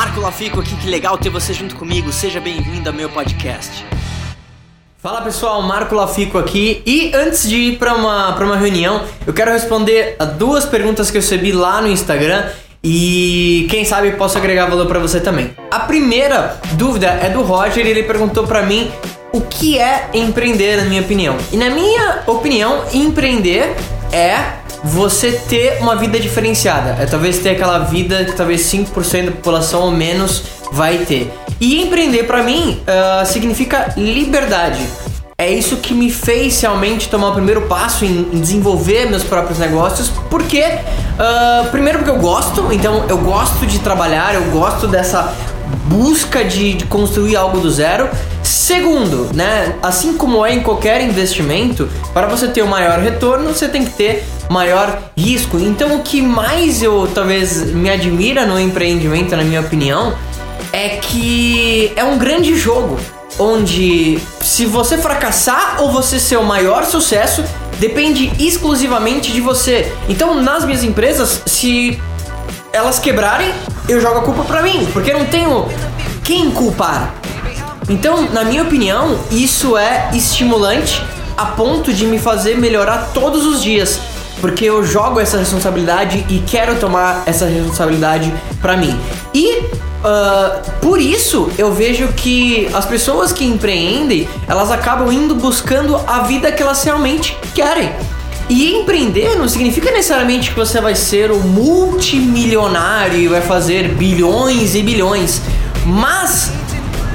Marco Lafico aqui, que legal ter você junto comigo. Seja bem-vindo ao meu podcast. Fala pessoal, Marco Lafico aqui. E antes de ir para uma, uma reunião, eu quero responder a duas perguntas que eu recebi lá no Instagram e quem sabe posso agregar valor para você também. A primeira dúvida é do Roger, ele perguntou para mim o que é empreender, na minha opinião. E na minha opinião, empreender é você ter uma vida diferenciada. É talvez ter aquela vida que talvez 5% da população ou menos vai ter. E empreender para mim uh, significa liberdade. É isso que me fez realmente tomar o primeiro passo em, em desenvolver meus próprios negócios, porque uh, primeiro porque eu gosto, então eu gosto de trabalhar, eu gosto dessa busca de, de, construir algo do zero. Segundo, né, assim como é em qualquer investimento, para você ter o um maior retorno, você tem que ter maior risco. Então, o que mais eu talvez me admira no empreendimento, na minha opinião, é que é um grande jogo onde se você fracassar ou você ser o maior sucesso depende exclusivamente de você. Então, nas minhas empresas, se elas quebrarem, eu jogo a culpa pra mim, porque eu não tenho quem culpar. Então, na minha opinião, isso é estimulante a ponto de me fazer melhorar todos os dias, porque eu jogo essa responsabilidade e quero tomar essa responsabilidade para mim. E Uh, por isso eu vejo que as pessoas que empreendem elas acabam indo buscando a vida que elas realmente querem. E empreender não significa necessariamente que você vai ser o multimilionário e vai fazer bilhões e bilhões, mas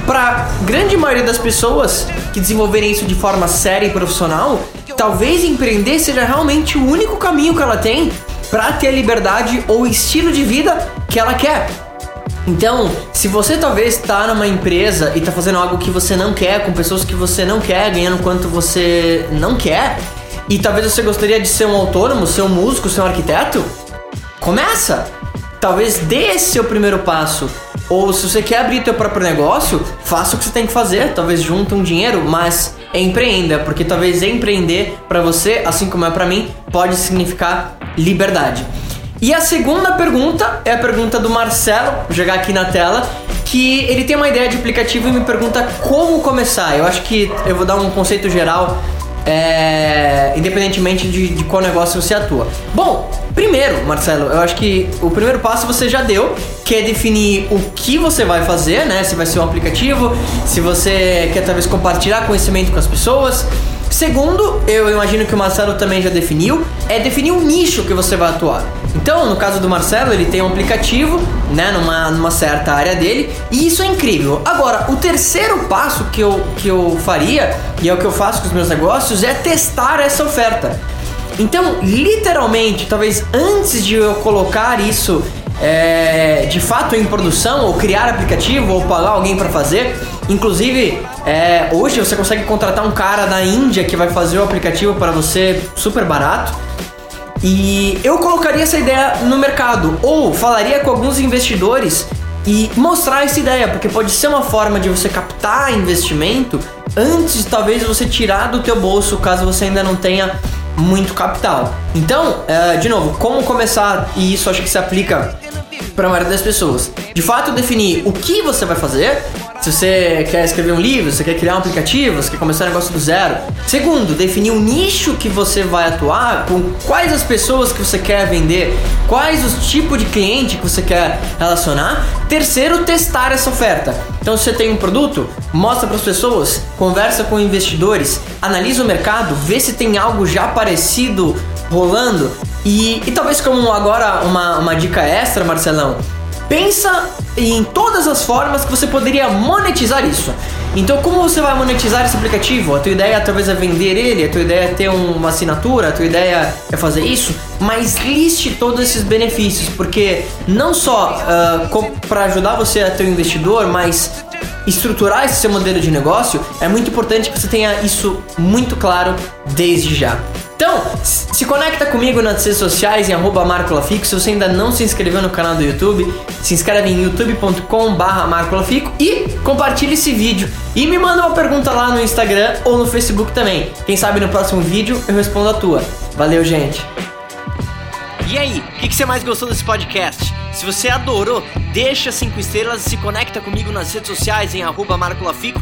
para grande maioria das pessoas que desenvolverem isso de forma séria e profissional, talvez empreender seja realmente o único caminho que ela tem para ter a liberdade ou estilo de vida que ela quer. Então, se você talvez está numa empresa e está fazendo algo que você não quer, com pessoas que você não quer, ganhando quanto você não quer, e talvez você gostaria de ser um autônomo, ser um músico, ser um arquiteto, começa! Talvez dê esse seu primeiro passo. Ou se você quer abrir teu próprio negócio, faça o que você tem que fazer. Talvez junte um dinheiro, mas empreenda, porque talvez empreender para você, assim como é para mim, pode significar liberdade. E a segunda pergunta é a pergunta do Marcelo, vou jogar aqui na tela, que ele tem uma ideia de aplicativo e me pergunta como começar. Eu acho que eu vou dar um conceito geral, é, independentemente de, de qual negócio você atua. Bom, primeiro, Marcelo, eu acho que o primeiro passo você já deu, que é definir o que você vai fazer, né? Se vai ser um aplicativo, se você quer talvez compartilhar conhecimento com as pessoas. Segundo, eu imagino que o Marcelo também já definiu, é definir o nicho que você vai atuar. Então, no caso do Marcelo, ele tem um aplicativo, né, numa, numa certa área dele, e isso é incrível. Agora, o terceiro passo que eu, que eu faria, e é o que eu faço com os meus negócios, é testar essa oferta. Então, literalmente, talvez antes de eu colocar isso é, de fato em produção, ou criar aplicativo, ou pagar alguém para fazer, inclusive é, hoje você consegue contratar um cara da Índia que vai fazer o aplicativo para você super barato. E eu colocaria essa ideia no mercado ou falaria com alguns investidores e mostrar essa ideia, porque pode ser uma forma de você captar investimento antes talvez você tirar do teu bolso, caso você ainda não tenha muito capital. Então, é, de novo, como começar e isso acho que se aplica para a maioria das pessoas. De fato, definir o que você vai fazer, se você quer escrever um livro, se você quer criar um aplicativo, se quer começar um negócio do zero. Segundo, definir o nicho que você vai atuar, com quais as pessoas que você quer vender, quais os tipos de cliente que você quer relacionar. Terceiro, testar essa oferta. Então, se você tem um produto, mostra para as pessoas, conversa com investidores, analisa o mercado, vê se tem algo já parecido rolando. E, e talvez como agora uma, uma dica extra, Marcelão, pensa em todas as formas que você poderia monetizar isso. Então, como você vai monetizar esse aplicativo? A tua ideia talvez é vender ele, a tua ideia é ter uma assinatura, a tua ideia é fazer isso, mas liste todos esses benefícios, porque não só uh, para ajudar você a ter um investidor, mas estruturar esse seu modelo de negócio, é muito importante que você tenha isso muito claro desde já. Então, se conecta comigo nas redes sociais em arroba marcolafico. Se você ainda não se inscreveu no canal do YouTube, se inscreve em youtube.com barra marcolafico e compartilhe esse vídeo. E me manda uma pergunta lá no Instagram ou no Facebook também. Quem sabe no próximo vídeo eu respondo a tua. Valeu, gente! E aí, o que, que você mais gostou desse podcast? Se você adorou, deixa cinco estrelas, se conecta comigo nas redes sociais em arroba Marco Lafico